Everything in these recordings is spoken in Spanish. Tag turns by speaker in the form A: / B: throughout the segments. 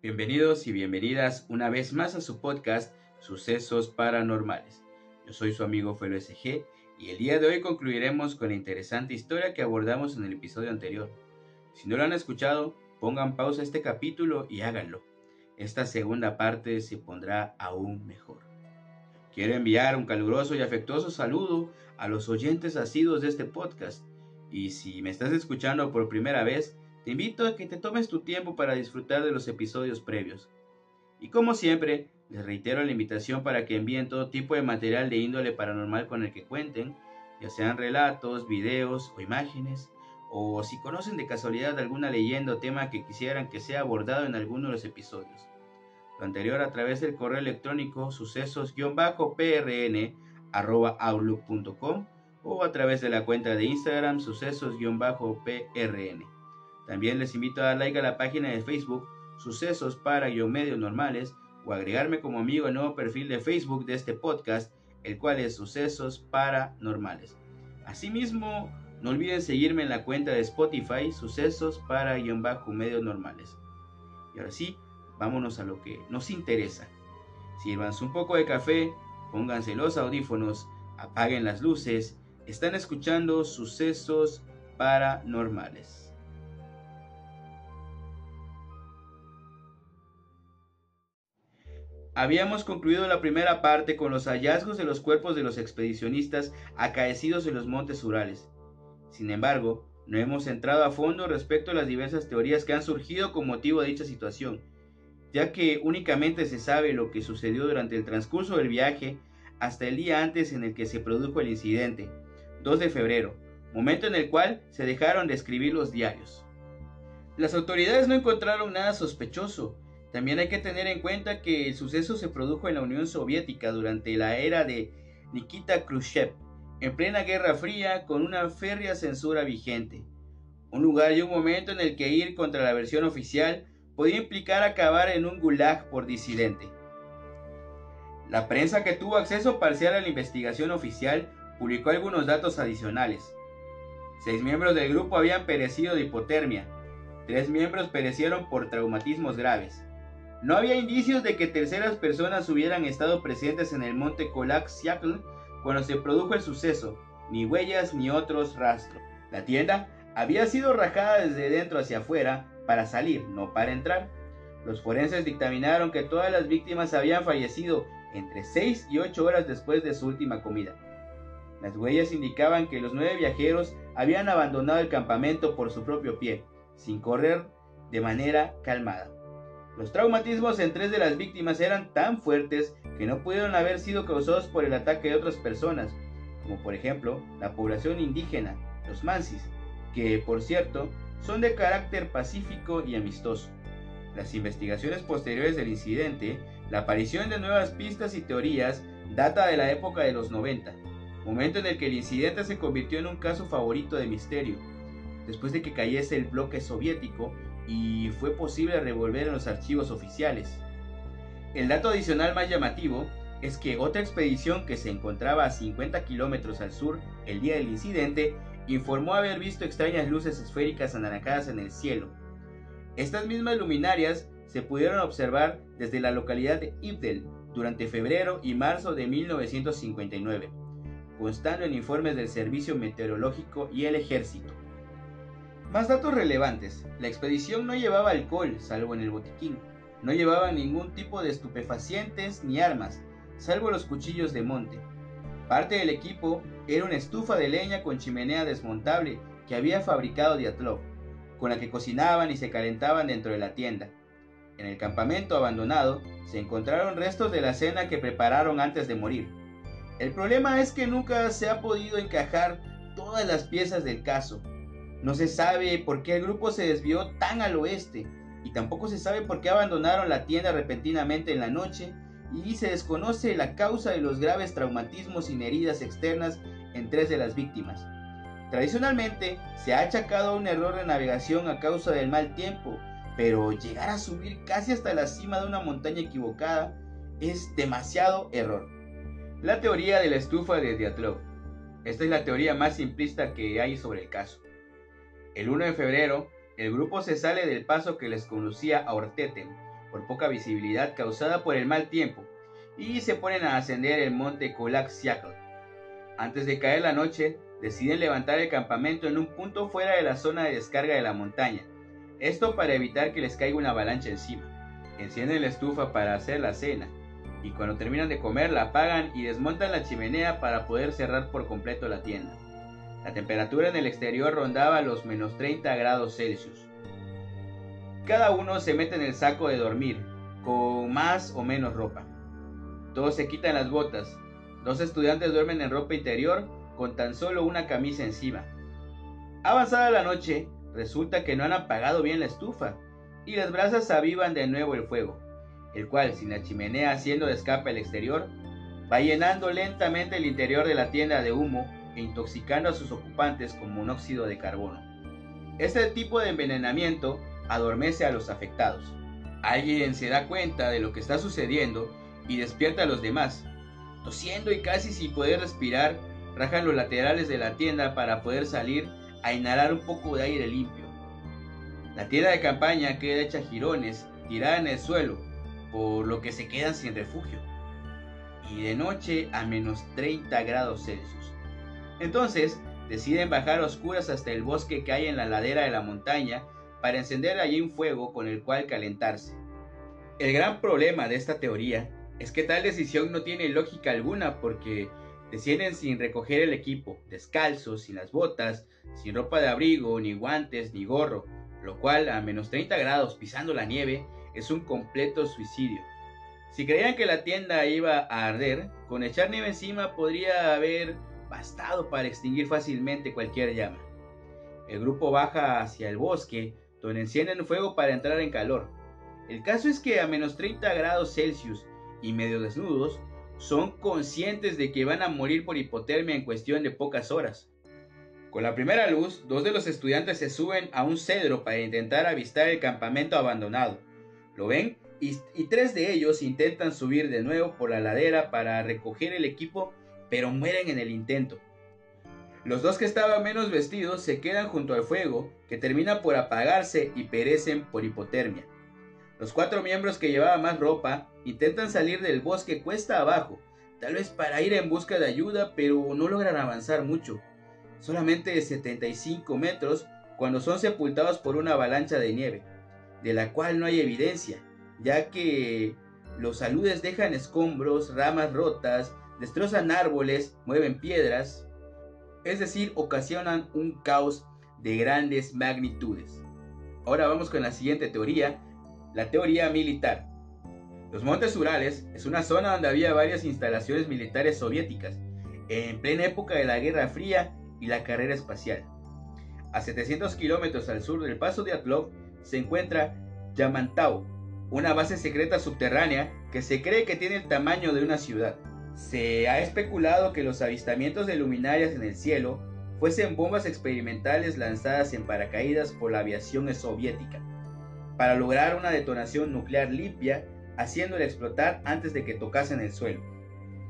A: Bienvenidos y bienvenidas una vez más a su podcast Sucesos Paranormales. Yo soy su amigo Felo SG y el día de hoy concluiremos con la interesante historia que abordamos en el episodio anterior. Si no lo han escuchado, pongan pausa a este capítulo y háganlo. Esta segunda parte se pondrá aún mejor. Quiero enviar un caluroso y afectuoso saludo a los oyentes asiduos de este podcast. Y si me estás escuchando por primera vez, te invito a que te tomes tu tiempo para disfrutar de los episodios previos. Y como siempre, les reitero la invitación para que envíen todo tipo de material de índole paranormal con el que cuenten, ya sean relatos, videos o imágenes, o si conocen de casualidad alguna leyenda o tema que quisieran que sea abordado en alguno de los episodios. Lo anterior a través del correo electrónico sucesos-prn@outlook.com o a través de la cuenta de Instagram sucesos-prn. También les invito a dar like a la página de Facebook Sucesos para Yo Medios Normales o agregarme como amigo al nuevo perfil de Facebook de este podcast, el cual es Sucesos Paranormales. Asimismo, no olviden seguirme en la cuenta de Spotify Sucesos para guion bajo medios normales. Y ahora sí, vámonos a lo que nos interesa. Sírvanse un poco de café, pónganse los audífonos, apaguen las luces. Están escuchando Sucesos Paranormales. Habíamos concluido la primera parte con los hallazgos de los cuerpos de los expedicionistas acaecidos en los montes Urales. Sin embargo, no hemos entrado a fondo respecto a las diversas teorías que han surgido con motivo de dicha situación, ya que únicamente se sabe lo que sucedió durante el transcurso del viaje hasta el día antes en el que se produjo el incidente, 2 de febrero, momento en el cual se dejaron de escribir los diarios. Las autoridades no encontraron nada sospechoso, también hay que tener en cuenta que el suceso se produjo en la Unión Soviética durante la era de Nikita Khrushchev, en plena Guerra Fría con una férrea censura vigente. Un lugar y un momento en el que ir contra la versión oficial podía implicar acabar en un gulag por disidente. La prensa que tuvo acceso parcial a la investigación oficial publicó algunos datos adicionales. Seis miembros del grupo habían perecido de hipotermia, tres miembros perecieron por traumatismos graves, no había indicios de que terceras personas hubieran estado presentes en el monte Kolak Siakl cuando se produjo el suceso, ni huellas ni otros rastros. La tienda había sido rajada desde dentro hacia afuera para salir, no para entrar. Los forenses dictaminaron que todas las víctimas habían fallecido entre 6 y 8 horas después de su última comida. Las huellas indicaban que los nueve viajeros habían abandonado el campamento por su propio pie, sin correr de manera calmada. Los traumatismos en tres de las víctimas eran tan fuertes que no pudieron haber sido causados por el ataque de otras personas, como por ejemplo la población indígena, los mansis, que por cierto son de carácter pacífico y amistoso. Las investigaciones posteriores del incidente, la aparición de nuevas pistas y teorías data de la época de los 90, momento en el que el incidente se convirtió en un caso favorito de misterio. Después de que cayese el bloque soviético, y fue posible revolver en los archivos oficiales. El dato adicional más llamativo es que otra expedición que se encontraba a 50 kilómetros al sur el día del incidente informó haber visto extrañas luces esféricas anaranjadas en el cielo. Estas mismas luminarias se pudieron observar desde la localidad de Ibdel durante febrero y marzo de 1959, constando en informes del Servicio Meteorológico y el Ejército. Más datos relevantes. La expedición no llevaba alcohol, salvo en el botiquín. No llevaba ningún tipo de estupefacientes ni armas, salvo los cuchillos de monte. Parte del equipo era una estufa de leña con chimenea desmontable que había fabricado Diatlov, con la que cocinaban y se calentaban dentro de la tienda. En el campamento abandonado se encontraron restos de la cena que prepararon antes de morir. El problema es que nunca se ha podido encajar todas las piezas del caso, no se sabe por qué el grupo se desvió tan al oeste y tampoco se sabe por qué abandonaron la tienda repentinamente en la noche y se desconoce la causa de los graves traumatismos sin heridas externas en tres de las víctimas. Tradicionalmente se ha achacado un error de navegación a causa del mal tiempo, pero llegar a subir casi hasta la cima de una montaña equivocada es demasiado error. La teoría de la estufa de Diatlov. Esta es la teoría más simplista que hay sobre el caso. El 1 de febrero, el grupo se sale del paso que les conducía a Orteten, por poca visibilidad causada por el mal tiempo y se ponen a ascender el monte Kolak Siakl. Antes de caer la noche, deciden levantar el campamento en un punto fuera de la zona de descarga de la montaña, esto para evitar que les caiga una avalancha encima. Encienden la estufa para hacer la cena, y cuando terminan de comer la apagan y desmontan la chimenea para poder cerrar por completo la tienda. La temperatura en el exterior rondaba los menos 30 grados Celsius. Cada uno se mete en el saco de dormir, con más o menos ropa. Todos se quitan las botas. Dos estudiantes duermen en ropa interior con tan solo una camisa encima. Avanzada la noche, resulta que no han apagado bien la estufa y las brasas avivan de nuevo el fuego, el cual, sin la chimenea haciendo de escape al exterior, va llenando lentamente el interior de la tienda de humo e intoxicando a sus ocupantes con monóxido de carbono. Este tipo de envenenamiento adormece a los afectados. Alguien se da cuenta de lo que está sucediendo y despierta a los demás. Tosiendo y casi sin poder respirar, rajan los laterales de la tienda para poder salir a inhalar un poco de aire limpio. La tienda de campaña queda hecha jirones, tirada en el suelo, por lo que se quedan sin refugio. Y de noche a menos 30 grados Celsius. Entonces, deciden bajar a oscuras hasta el bosque que hay en la ladera de la montaña para encender allí un fuego con el cual calentarse. El gran problema de esta teoría es que tal decisión no tiene lógica alguna porque descienden sin recoger el equipo, descalzos, sin las botas, sin ropa de abrigo, ni guantes, ni gorro, lo cual a menos 30 grados pisando la nieve es un completo suicidio. Si creían que la tienda iba a arder, con echar nieve encima podría haber bastado para extinguir fácilmente cualquier llama. El grupo baja hacia el bosque, donde encienden fuego para entrar en calor. El caso es que a menos 30 grados Celsius y medio desnudos, son conscientes de que van a morir por hipotermia en cuestión de pocas horas. Con la primera luz, dos de los estudiantes se suben a un cedro para intentar avistar el campamento abandonado. Lo ven y, tres de ellos intentan subir de nuevo por la ladera para recoger el equipo, pero mueren en el intento. Los dos que estaban menos vestidos se quedan junto al fuego, que termina por apagarse y perecen por hipotermia. Los cuatro miembros que llevaban más ropa intentan salir del bosque cuesta abajo, tal vez para ir en busca de ayuda, pero no logran avanzar mucho. Solamente 75 metros cuando son sepultados por una avalancha de nieve, de la cual no hay evidencia, ya que los aludes dejan escombros, ramas rotas, destrozan árboles, mueven piedras, es decir, ocasionan un caos de grandes magnitudes. Ahora vamos con la siguiente teoría, la teoría militar. Los Montes Urales es una zona donde había varias instalaciones militares soviéticas, en plena época de la Guerra Fría y la carrera espacial. A 700 kilómetros al sur del paso de Atlov se encuentra Yamantau, una base secreta subterránea que se cree que tiene el tamaño de una ciudad. Se ha especulado que los avistamientos de luminarias en el cielo fuesen bombas experimentales lanzadas en paracaídas por la aviación soviética para lograr una detonación nuclear limpia, haciéndola explotar antes de que tocasen el suelo.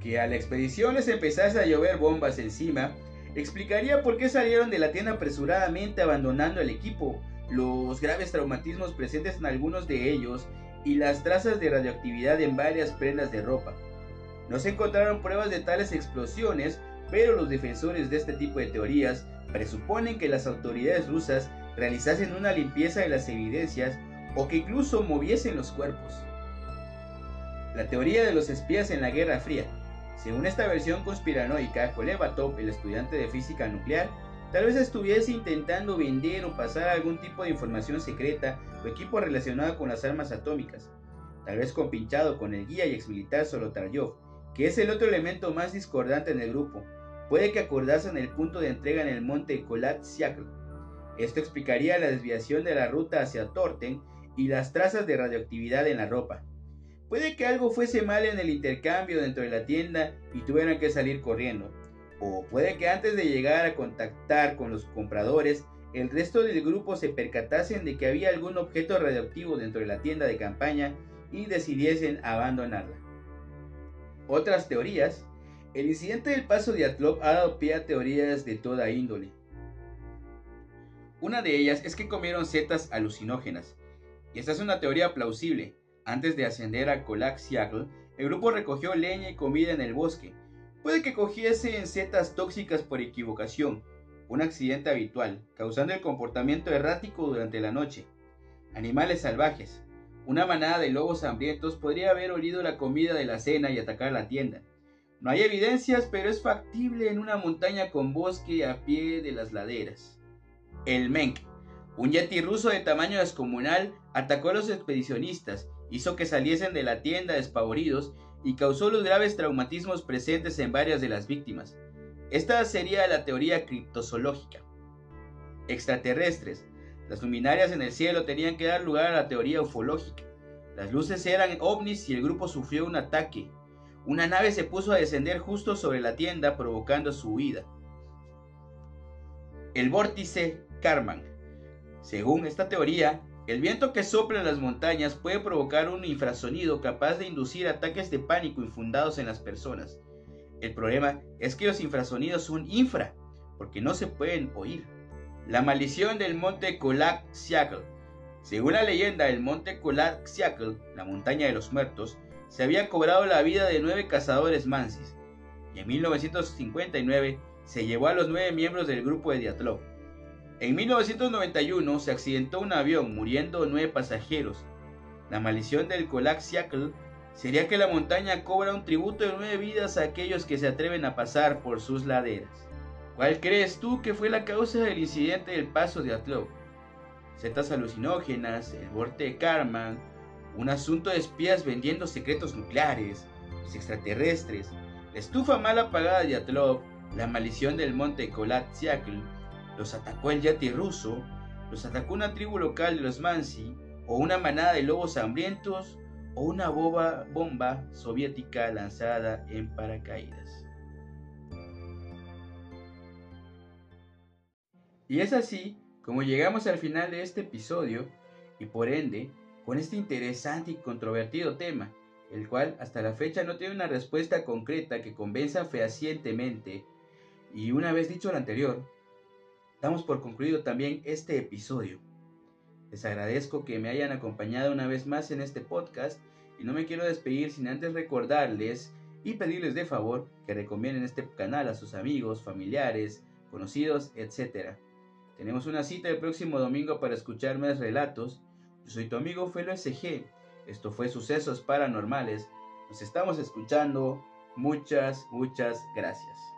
A: Que a la expedición les empezase a llover bombas encima, explicaría por qué salieron de la tienda apresuradamente abandonando el equipo, los graves traumatismos presentes en algunos de ellos y las trazas de radioactividad en varias prendas de ropa. No se encontraron pruebas de tales explosiones, pero los defensores de este tipo de teorías presuponen que las autoridades rusas realizasen una limpieza de las evidencias o que incluso moviesen los cuerpos. La teoría de los espías en la Guerra Fría. Según esta versión conspiranoica, Kolevatov, el estudiante de física nuclear, tal vez estuviese intentando vender o pasar algún tipo de información secreta o equipo relacionado con las armas atómicas, tal vez compinchado con el guía y exmilitar Solotaryov, que es el otro elemento más discordante en el grupo. Puede que acordasen el punto de entrega en el monte Kolat Siakl. Esto explicaría la desviación de la ruta hacia Torten y las trazas de radioactividad en la ropa. Puede que algo fuese mal en el intercambio dentro de la tienda y tuvieran que salir corriendo. O puede que antes de llegar a contactar con los compradores, el resto del grupo se percatasen de que había algún objeto radioactivo dentro de la tienda de campaña y decidiesen abandonarla. Otras teorías. El incidente del paso de Atlov ha dado pie a teorías de toda índole. Una de ellas es que comieron setas alucinógenas, y esta es una teoría plausible, Antes de ascender a Colac Siacle, el grupo recogió leña y comida en el bosque. Puede que cogiesen setas tóxicas por equivocación, un accidente habitual, causando el comportamiento errático durante la noche. Animales salvajes. Una manada de lobos hambrientos podría haber olido la comida de la cena y atacar la tienda. No hay evidencias, pero es factible en una montaña con bosque a pie de las laderas. El Menk, un yeti ruso de tamaño descomunal, atacó a los expedicionistas, hizo que saliesen de la tienda despavoridos y causó los graves traumatismos presentes en varias de las víctimas. Esta sería la teoría criptozoológica. Extraterrestres. Las luminarias en el cielo tenían que dar lugar a la teoría ufológica. Las luces eran ovnis y el grupo sufrió un ataque. Una nave se puso a descender justo sobre la tienda provocando su huida. El vórtice Karman. Según esta teoría, el viento que sopla en las montañas puede provocar un infrasonido capaz de inducir ataques de pánico infundados en las personas. El problema es que los infrasonidos son infra, porque no se pueden oír. La maldición del monte Kolak Siakl. Según la leyenda, el monte Kolak Siakl, la montaña de los muertos, se había cobrado la vida de nueve cazadores mansis, y en 1959 se llevó a los nueve miembros del grupo de Diatlov. En 1991 se accidentó un avión muriendo nueve pasajeros. La maldición del Kolak Siakl sería que la montaña cobra un tributo de nueve vidas a aquellos que se atreven a pasar por sus laderas. ¿Cuál crees tú que fue la causa del incidente del paso de Atlov? Setas alucinógenas, el borte de Karman, un asunto de espías vendiendo secretos nucleares, los extraterrestres, la estufa mal apagada de Atlov, la maldición del monte Kolat Siakl, los atacó el yati ruso, los atacó una tribu local de los Mansi, o una manada de lobos hambrientos, o una boba bomba soviética lanzada en paracaídas. Y es así como llegamos al final de este episodio y por ende con este interesante y controvertido tema, el cual hasta la fecha no tiene una respuesta concreta que convenza fehacientemente. Y una vez dicho lo anterior, damos por concluido también este episodio. Les agradezco que me hayan acompañado una vez más en este podcast y no me quiero despedir sin antes recordarles y pedirles de favor que recomienden este canal a sus amigos, familiares, conocidos, etc. Tenemos una cita el próximo domingo para escuchar más relatos. Yo soy tu amigo Felo SG. Esto fue Sucesos Paranormales. Nos estamos escuchando. Muchas, muchas gracias.